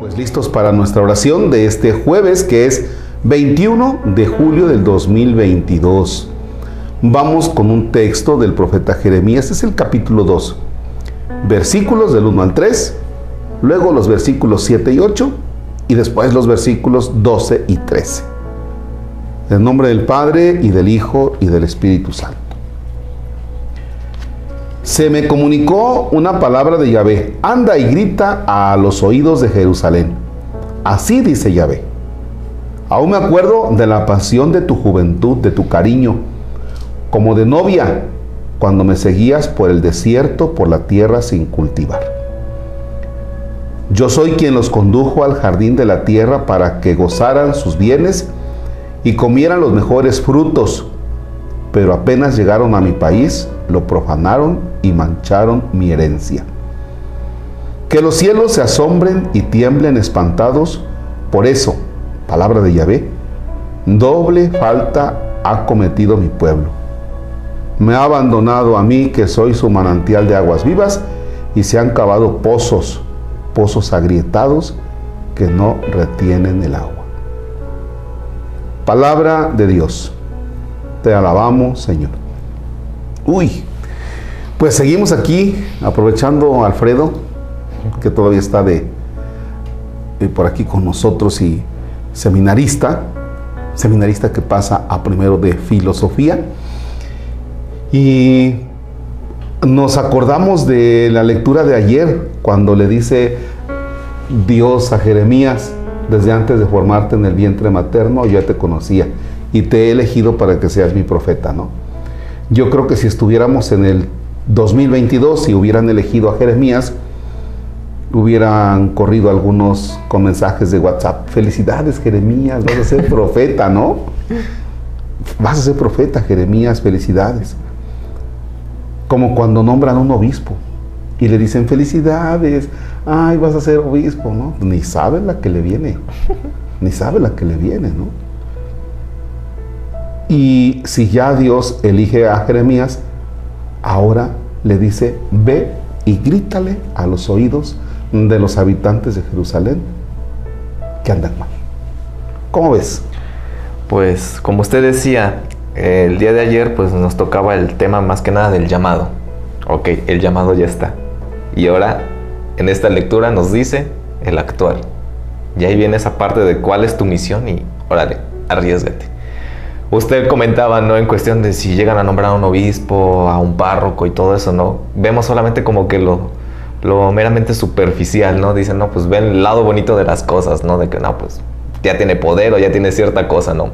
Pues listos para nuestra oración de este jueves que es 21 de julio del 2022. Vamos con un texto del profeta Jeremías, es el capítulo 2, versículos del 1 al 3, luego los versículos 7 y 8 y después los versículos 12 y 13. En nombre del Padre y del Hijo y del Espíritu Santo. Se me comunicó una palabra de Yahvé, anda y grita a los oídos de Jerusalén. Así dice Yahvé. Aún me acuerdo de la pasión de tu juventud, de tu cariño, como de novia, cuando me seguías por el desierto, por la tierra sin cultivar. Yo soy quien los condujo al jardín de la tierra para que gozaran sus bienes y comieran los mejores frutos, pero apenas llegaron a mi país, lo profanaron y mancharon mi herencia. Que los cielos se asombren y tiemblen espantados por eso palabra de Yahvé, doble falta ha cometido mi pueblo. Me ha abandonado a mí, que soy su manantial de aguas vivas, y se han cavado pozos, pozos agrietados que no retienen el agua. Palabra de Dios. Te alabamos, Señor. Uy, pues seguimos aquí, aprovechando a Alfredo, que todavía está de, de por aquí con nosotros y seminarista, seminarista que pasa a primero de filosofía. Y nos acordamos de la lectura de ayer, cuando le dice Dios a Jeremías, desde antes de formarte en el vientre materno, yo ya te conocía y te he elegido para que seas mi profeta, ¿no? Yo creo que si estuviéramos en el 2022 y hubieran elegido a Jeremías, hubieran corrido algunos con mensajes de WhatsApp. Felicidades, Jeremías, vas a ser profeta, ¿no? Vas a ser profeta, Jeremías, felicidades. Como cuando nombran a un obispo y le dicen felicidades, ay, vas a ser obispo, ¿no? Ni sabe la que le viene, ni sabe la que le viene, ¿no? Y si ya Dios elige a Jeremías, ahora le dice, ve y grítale a los oídos de los habitantes de Jerusalén que andan mal. ¿Cómo ves? Pues como usted decía, el día de ayer pues nos tocaba el tema más que nada del llamado. Ok, el llamado ya está. Y ahora en esta lectura nos dice el actual. Y ahí viene esa parte de cuál es tu misión y órale, arriesgate. Usted comentaba, ¿no? En cuestión de si llegan a nombrar a un obispo, a un párroco y todo eso, ¿no? Vemos solamente como que lo, lo meramente superficial, ¿no? Dicen, no, pues ven el lado bonito de las cosas, ¿no? De que, no, pues ya tiene poder o ya tiene cierta cosa, ¿no?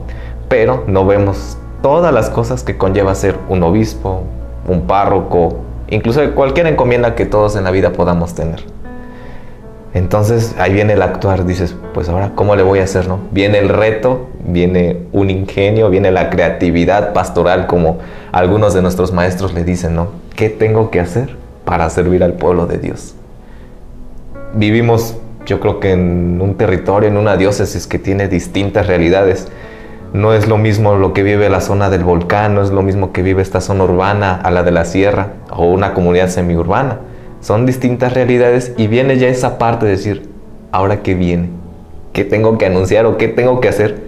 Pero no vemos todas las cosas que conlleva ser un obispo, un párroco, incluso cualquier encomienda que todos en la vida podamos tener. Entonces ahí viene el actuar, dices, pues ahora, ¿cómo le voy a hacer, no? Viene el reto, viene un ingenio, viene la creatividad pastoral, como algunos de nuestros maestros le dicen, ¿no? ¿Qué tengo que hacer? para servir al pueblo de Dios. Vivimos, yo creo que en un territorio, en una diócesis que tiene distintas realidades. No es lo mismo lo que vive la zona del volcán, no es lo mismo que vive esta zona urbana a la de la sierra o una comunidad semiurbana. Son distintas realidades y viene ya esa parte de decir, ¿ahora qué viene? ¿Qué tengo que anunciar o qué tengo que hacer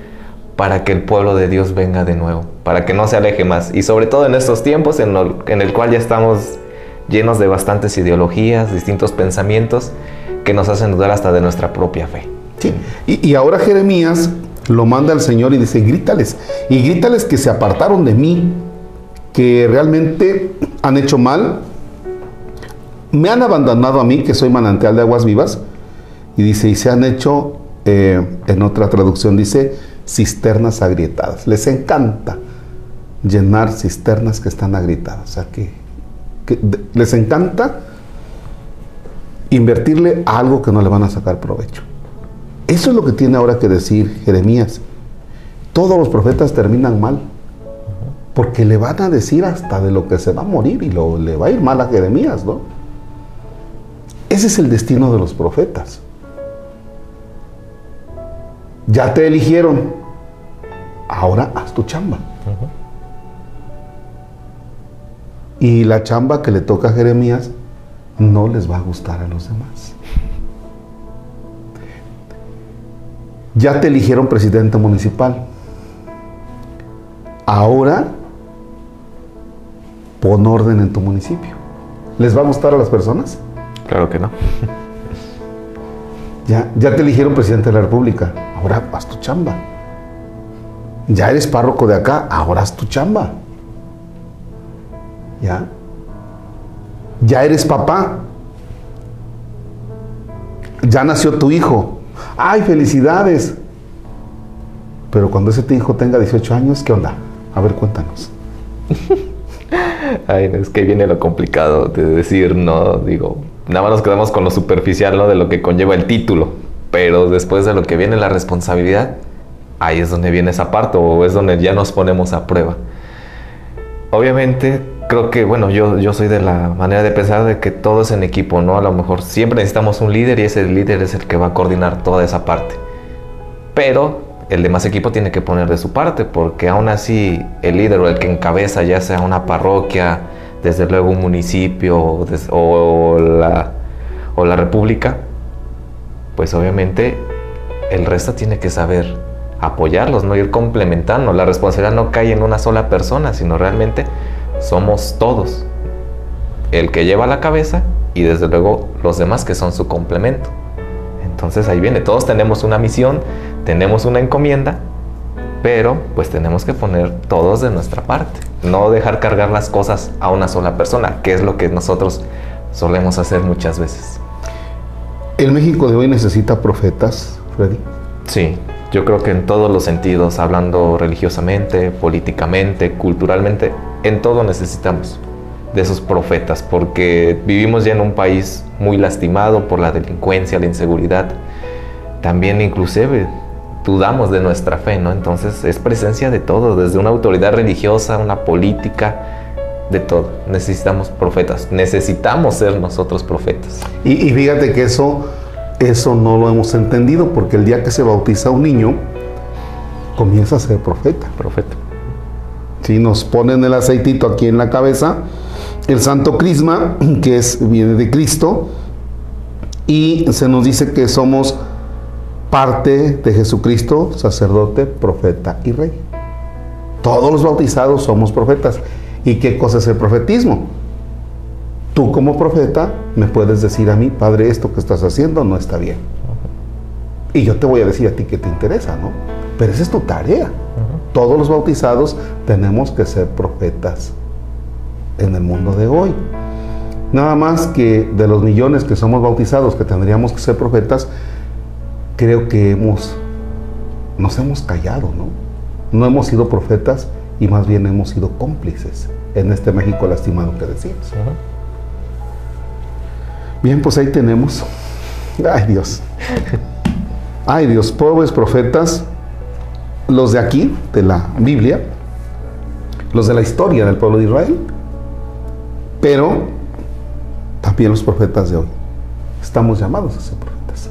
para que el pueblo de Dios venga de nuevo? Para que no se aleje más. Y sobre todo en estos tiempos en, en el cual ya estamos llenos de bastantes ideologías, distintos pensamientos que nos hacen dudar hasta de nuestra propia fe. Sí. Y, ahora Jeremías lo manda al Señor y dice, grítales, y grítales que se apartaron de mí, que realmente han hecho mal, me han abandonado a mí, que soy manantial de aguas vivas, y dice, y se han hecho, eh, en otra traducción dice, cisternas agrietadas. Les encanta llenar cisternas que están agrietadas. O sea, que les encanta invertirle algo que no le van a sacar provecho. Eso es lo que tiene ahora que decir Jeremías. Todos los profetas terminan mal, porque le van a decir hasta de lo que se va a morir y lo, le va a ir mal a Jeremías, ¿no? Ese es el destino de los profetas. Ya te eligieron, ahora haz tu chamba. Y la chamba que le toca a Jeremías no les va a gustar a los demás. Ya te eligieron presidente municipal. Ahora pon orden en tu municipio. ¿Les va a gustar a las personas? Claro que no. Ya, te eligieron presidente de la República. Ahora haz tu chamba. Ya eres párroco de acá. Ahora haz tu chamba. ¿Ya? Ya eres papá. Ya nació tu hijo. ¡Ay, felicidades! Pero cuando ese hijo tenga 18 años, ¿qué onda? A ver, cuéntanos. Ay, es que viene lo complicado de decir, no, digo, nada más nos quedamos con lo superficial, ¿no? De lo que conlleva el título. Pero después de lo que viene la responsabilidad, ahí es donde viene esa parte o es donde ya nos ponemos a prueba. Obviamente, creo que, bueno, yo, yo soy de la manera de pensar de que todo es en equipo, ¿no? A lo mejor siempre necesitamos un líder y ese líder es el que va a coordinar toda esa parte. Pero el demás equipo tiene que poner de su parte, porque aún así el líder o el que encabeza, ya sea una parroquia, desde luego un municipio o, la, o la república, pues obviamente el resto tiene que saber apoyarlos, no ir complementando. La responsabilidad no cae en una sola persona, sino realmente somos todos. El que lleva la cabeza y desde luego los demás que son su complemento. Entonces ahí viene, todos tenemos una misión, tenemos una encomienda, pero pues tenemos que poner todos de nuestra parte. No dejar cargar las cosas a una sola persona, que es lo que nosotros solemos hacer muchas veces. ¿El México de hoy necesita profetas, Freddy? Sí, yo creo que en todos los sentidos, hablando religiosamente, políticamente, culturalmente, en todo necesitamos de esos profetas, porque vivimos ya en un país muy lastimado por la delincuencia, la inseguridad. También inclusive dudamos de nuestra fe, ¿no? Entonces es presencia de todo, desde una autoridad religiosa, una política, de todo. Necesitamos profetas, necesitamos ser nosotros profetas. Y, y fíjate que eso, eso no lo hemos entendido, porque el día que se bautiza un niño, comienza a ser profeta. Profeta. Si nos ponen el aceitito aquí en la cabeza, el santo crisma, que es, viene de Cristo, y se nos dice que somos parte de Jesucristo, sacerdote, profeta y rey. Todos los bautizados somos profetas. ¿Y qué cosa es el profetismo? Tú como profeta me puedes decir a mí, Padre, esto que estás haciendo no está bien. Y yo te voy a decir a ti que te interesa, ¿no? Pero esa es tu tarea. Todos los bautizados tenemos que ser profetas en el mundo de hoy. Nada más que de los millones que somos bautizados, que tendríamos que ser profetas, creo que hemos, nos hemos callado, ¿no? No hemos sido profetas y más bien hemos sido cómplices en este México lastimado que decimos. Bien, pues ahí tenemos. Ay Dios. Ay Dios, pobres profetas, los de aquí, de la Biblia, los de la historia del pueblo de Israel, pero también los profetas de hoy. Estamos llamados a ser profetas.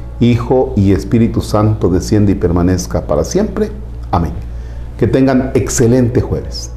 Hijo y Espíritu Santo, desciende y permanezca para siempre. Amén. Que tengan excelente jueves.